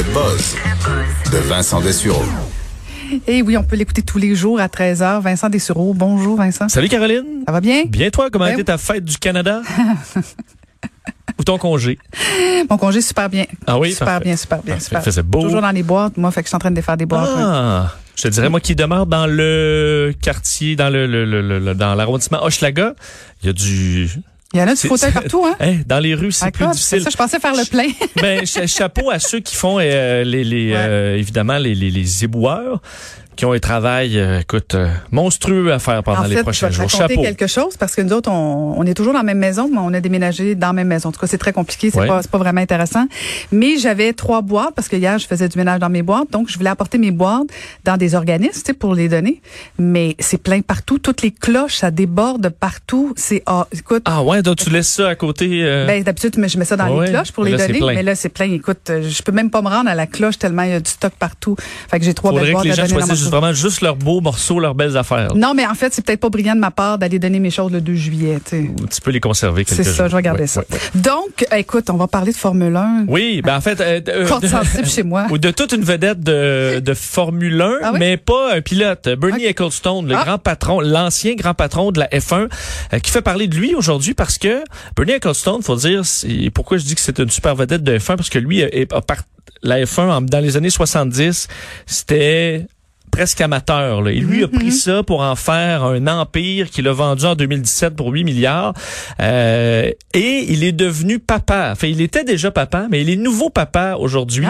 Le buzz de Vincent Dessureau. Et oui, on peut l'écouter tous les jours à 13h. Vincent Dessureau. Bonjour, Vincent. Salut Caroline. Ça va bien? Bien toi, comment a Ben été ta fête du Canada? Ou ton congé? Mon congé, super bien. Ah oui, Super parfait. bien, super bien, super. Faisait beau. Toujours dans les boîtes, moi, fait que je suis en train de défaire des boîtes. Ah, je te dirais, moi qui demeure dans le quartier, dans le, le, le- le- dans l'arrondissement Hochelaga, il y a du... Il y en a du fauteuil partout, hein? Dans les rues, c'est Ah, plus difficile. Ça, je pensais faire le plein. ben, cha- chapeau à ceux qui font euh, les, les Ouais. euh, évidemment les, les, les éboueurs qui ont un travail, euh, écoute, euh, monstrueux à faire pendant en les fait, je prochains jours. Chapeau. quelque chose parce que nous autres, on, on est toujours dans la même maison, mais on a déménagé dans la même maison. En tout cas, c'est très compliqué, c'est Ouais. pas, c'est pas vraiment intéressant. Mais j'avais trois boîtes parce que hier, je faisais du ménage dans mes boîtes, donc je voulais apporter mes boîtes dans des organismes, pour les donner. Mais c'est plein partout, toutes les cloches, ça déborde partout. C'est, ah, écoute. Ah ouais, donc tu laisses ça à côté. euh, Ben, d'habitude, je mets ça dans Ouais, les cloches pour mais les là, donner. Mais là, c'est plein. Écoute, euh, je peux même pas me rendre à la cloche tellement il y a du stock partout. Fait que j'ai trois belles boîtes les à donner dans juste vraiment juste leurs beaux morceaux, leurs belles affaires. Non, mais en fait, c'est peut-être pas brillant de ma part d'aller donner mes choses le 2 juillet. tu sais. Tu peux les conserver quelques C'est jours. ça, je vais garder Ouais, ça. ouais, ouais. Donc, écoute, on va parler de Formule 1. Oui, ben en fait, euh, euh, sensible chez moi. ou de toute une vedette de, de Formule 1, Ah oui? mais pas un pilote. Bernie. Ecclestone, le Ah. grand patron, l'ancien grand patron de la F1, euh, qui fait parler de lui aujourd'hui parce que Bernie Ecclestone, faut dire, pourquoi je dis que c'est une super vedette de F1, parce que lui, est, a part- la F1, en- dans les années 70, c'était presque amateur. Là. Et lui a pris ça pour en faire un empire qu'il a vendu en 2017 pour 8 milliards. Euh, et il est devenu papa. Enfin, il était déjà papa, mais il est nouveau papa aujourd'hui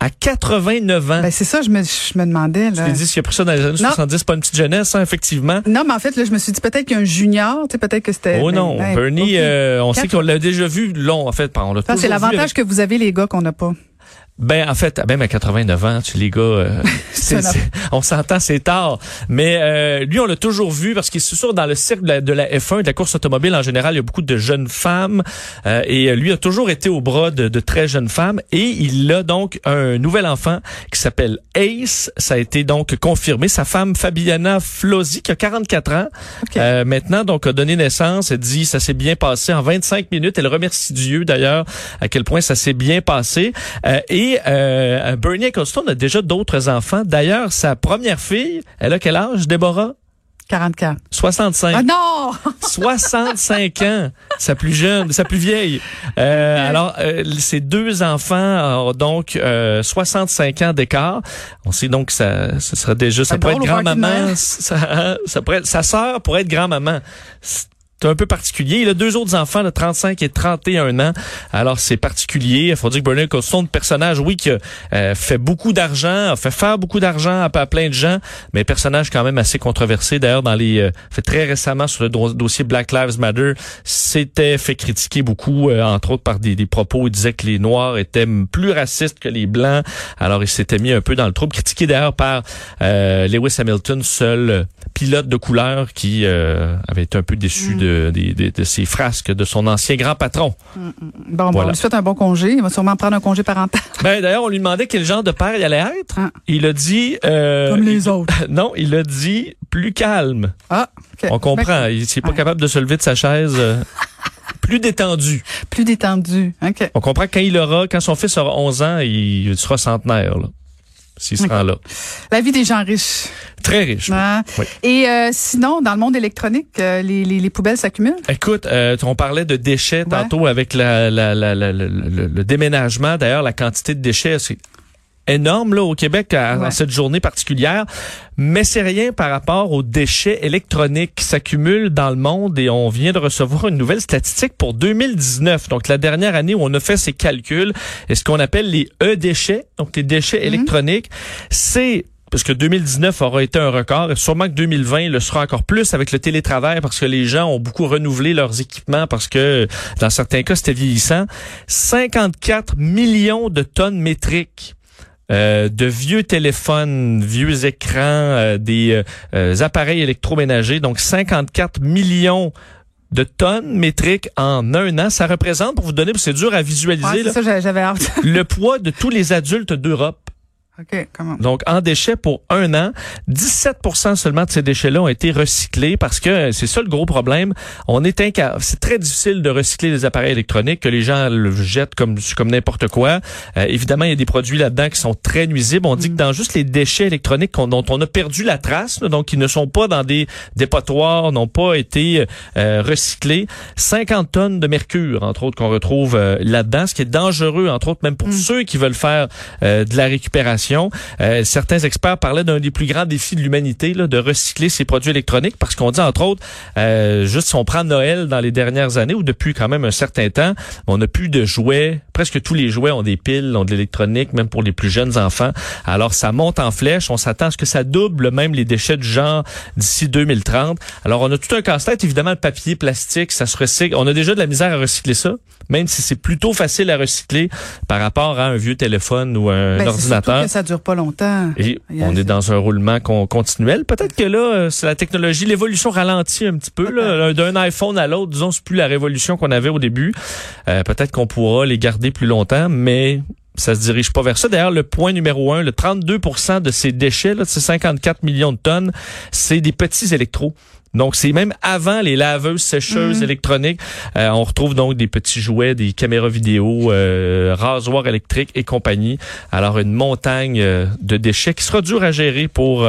à 89 ans. Ben, c'est ça, je me, je me demandais. tu Là. t'es dit, s'il a pris ça dans les années Non. 70, pas une petite jeunesse, hein, effectivement. Non, mais en fait, là, je me suis dit peut-être qu'il y a un junior, tu sais, peut-être que c'était. Oh ben, non, ben, Bernie, euh, on sait qu'on l'a déjà vu long, en fait. On l'a c'est l'avantage avec- que vous avez, les gars, qu'on n'a pas. Ben, en fait, même à 89 ans, tu les gars, euh, on s'entend, c'est tard. Mais euh, lui, on l'a toujours vu parce qu'il est sûr dans le cercle de la, de la F1, de la course automobile en général, il y a beaucoup de jeunes femmes. euh, et lui a toujours été au bras de, de très jeunes femmes. Et il a donc un nouvel enfant qui s'appelle Ace. Ça a été donc confirmé. Sa femme, Fabiana Flosi, qui a 44 ans, OK. euh, maintenant, donc, a donné naissance. Elle dit, ça s'est bien passé en 25 minutes. Elle remercie Dieu, d'ailleurs, à quel point ça s'est bien passé. Euh, et euh, Bernie Ecclestone a déjà d'autres enfants. D'ailleurs, sa première fille, elle a quel âge, Déborah? 44. 65. Ah non! 65 ans, sa plus jeune, sa plus vieille. Euh, alors, euh, ses deux enfants ont donc euh, 65 ans d'écart. On sait donc que ça, ce sera déjà, ça pourrait être grand-maman, ça, ça pourrait être- sa sœur pourrait être grand-maman. C'est un peu particulier. Il a deux autres enfants de 35 et 31 ans. Alors, c'est particulier. Il faut dire que Bernie Ecclestone, personnage, oui, qui a euh, fait beaucoup d'argent, a fait faire beaucoup d'argent à, à plein de gens, mais personnage quand même assez controversé. D'ailleurs, dans les, euh, fait très récemment sur le do- dossier Black Lives Matter, s'était fait critiquer beaucoup, euh, entre autres par des, des propos. Il disait que les Noirs étaient plus racistes que les Blancs. Alors, il s'était mis un peu dans le trouble, critiqué d'ailleurs par euh, Lewis Hamilton, seul pilote de couleur qui euh, avait été un peu déçu de, des- de ses frasques de son ancien grand patron. Bon, bon, Voilà. on lui souhaite un bon congé. Il va sûrement prendre un congé parental. Ben, d'ailleurs, on lui demandait quel genre de père il allait être. Ah. Il a dit... euh, Comme les il- autres. Non, il a dit plus calme. Ah, OK. On comprend. Ben, Il n'est pas capable de se lever de sa chaise. euh, plus détendu. plus détendu. OK. On comprend que quand il aura, quand son fils aura 11 ans, il sera centenaire, là. S'il se Ok. rend là. La vie des gens riches. Très riche. Oui. Et euh, sinon, dans le monde électronique, euh, les, les, les poubelles s'accumulent? Écoute, euh, on parlait de déchets tantôt avec la, la, la, la- la- le, le déménagement. D'ailleurs, la quantité de déchets, c'est énorme là au Québec à, Ouais. cette journée particulière, mais c'est rien par rapport aux déchets électroniques qui s'accumulent dans le monde et on vient de recevoir une nouvelle statistique pour 2019. Donc la dernière année où on a fait ces calculs, et ce qu'on appelle les E-déchets, donc les déchets Mhm. électroniques, c'est parce que 2019 aura été un record et sûrement que 2020 le sera encore plus avec le télétravail parce que les gens ont beaucoup renouvelé leurs équipements parce que dans certains cas c'était vieillissant. 54 millions de tonnes métriques. Euh, de vieux téléphones, vieux écrans, euh, des euh, appareils électroménagers, donc 54 millions de tonnes métriques en un an. Ça représente, pour vous donner, c'est dur à visualiser, ouais, ça, le poids de tous les adultes d'Europe. OK, comment? Donc, en déchets pour un an, 17 seulement de ces déchets-là ont été recyclés parce que c'est ça le gros problème. On est C'est très difficile de recycler les appareils électroniques que les gens le jettent comme, comme n'importe quoi. Euh, évidemment, il y a des produits là-dedans qui sont très nuisibles. On dit que mm. dans juste les déchets électroniques dont on a perdu la trace, donc qui ne sont pas dans des dépotoirs, n'ont pas été euh, recyclés, 50 tonnes de mercure, entre autres, qu'on retrouve euh, là-dedans, ce qui est dangereux, entre autres, même pour mm. ceux qui veulent faire de la récupération euh, certains experts parlaient d'un des plus grands défis de l'humanité, de recycler ces produits électroniques, parce qu'on dit entre autres, euh, juste si on prend Noël dans les dernières années ou depuis quand même un certain temps, on n'a plus de jouets. Presque tous les jouets ont des piles, ont de l'électronique, même pour les plus jeunes enfants. Alors ça monte en flèche. On s'attend à ce que ça double même les déchets du genre d'ici 2030. Alors on a tout un casse-tête. Évidemment, le papier, plastique, ça se recycle. On a déjà de la misère à recycler ça, même si c'est plutôt facile à recycler par rapport à un vieux téléphone ou un ben, ordinateur ça dure pas longtemps. Et on est dans un roulement continuel. Peut-être que là, euh, c'est la technologie, l'évolution ralentit un petit peu. D'un iPhone à l'autre, disons, c'est plus la révolution qu'on avait au début. Euh, peut-être qu'on pourra les garder plus longtemps, mais ça se dirige pas vers ça. D'ailleurs, le point numéro un, le 32% de ces déchets, là, de ces 54 millions de tonnes, c'est des petits électros. Donc, c'est même avant les laveuses sécheuses mhm. électroniques. Euh, on retrouve donc des petits jouets, des caméras vidéo, euh, rasoirs électriques et compagnie. Alors, une montagne euh, de déchets qui sera dur à gérer pour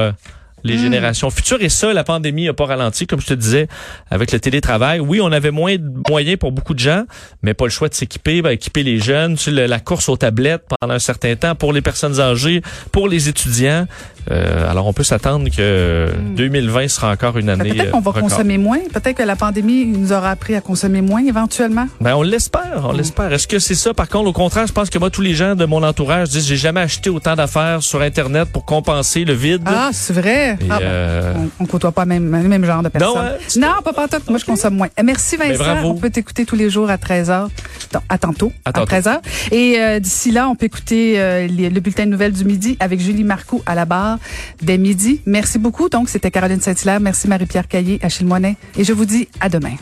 les hmm. générations futures. Et ça, la pandémie n'a pas ralenti, comme je te disais, avec le télétravail. Oui, on avait moins de moyens pour beaucoup de gens, mais pas le choix de s'équiper, ben, équiper les jeunes, tu la course aux tablettes pendant un certain temps pour les personnes âgées, pour les étudiants. Euh, alors, on peut s'attendre que 2020 hmm. sera encore une année. Peut-être qu'on va consommer moins. Peut-être que la pandémie nous aura appris à consommer moins éventuellement. Ben, on l'espère, on hmm. l'espère. Est-ce que c'est ça? Par contre, au contraire, je pense que moi, tous les gens de mon entourage disent, j'ai jamais acheté autant d'affaires sur Internet pour compenser le vide. Ah, c'est vrai. Ah, euh, on, ne côtoie pas même même genre de personnes. Non, pas pas Moi, je consomme moins. Merci Vincent. On peut t'écouter tous les jours à 13h. À tantôt, à, 13h. Et euh, d'ici là, on peut écouter euh, le bulletin de nouvelles du midi avec Julie Marcoux à la barre dès midi. Merci beaucoup. Donc, c'était Caroline Saint-Hilaire. Merci Marie-Pierre Caillé, Achille Moinet. Et je vous dis à demain.